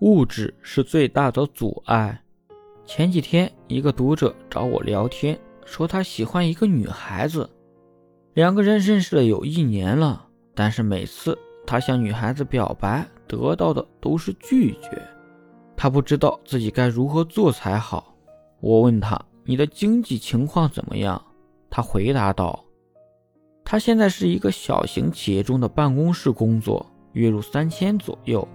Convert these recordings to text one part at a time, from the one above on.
物质是最大的阻碍。前几天，一个读者找我聊天，说他喜欢一个女孩子，两个人认识了有一年了，但是每次他向女孩子表白，得到的都是拒绝。他不知道自己该如何做才好。我问他：“你的经济情况怎么样？”他回答道：“他现在是一个小型企业中的办公室工作，月入三千左右。”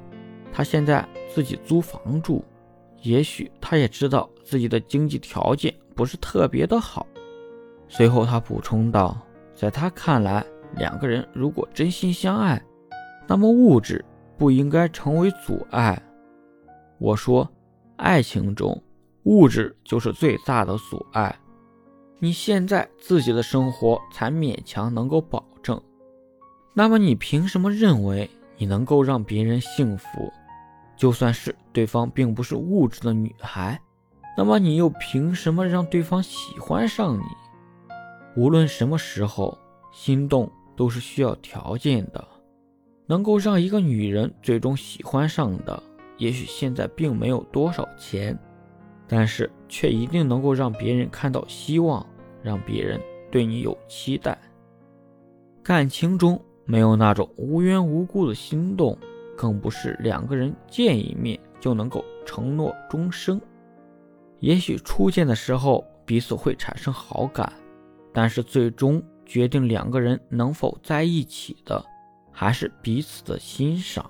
他现在自己租房住，也许他也知道自己的经济条件不是特别的好。随后他补充道，在他看来，两个人如果真心相爱，那么物质不应该成为阻碍。我说，爱情中物质就是最大的阻碍。你现在自己的生活才勉强能够保证，那么你凭什么认为你能够让别人幸福？就算是对方并不是物质的女孩，那么你又凭什么让对方喜欢上你？无论什么时候，心动都是需要条件的。能够让一个女人最终喜欢上的，也许现在并没有多少钱，但是却一定能够让别人看到希望，让别人对你有期待。感情中没有那种无缘无故的心动。更不是两个人见一面就能够承诺终生。也许初见的时候彼此会产生好感，但是最终决定两个人能否在一起的，还是彼此的欣赏。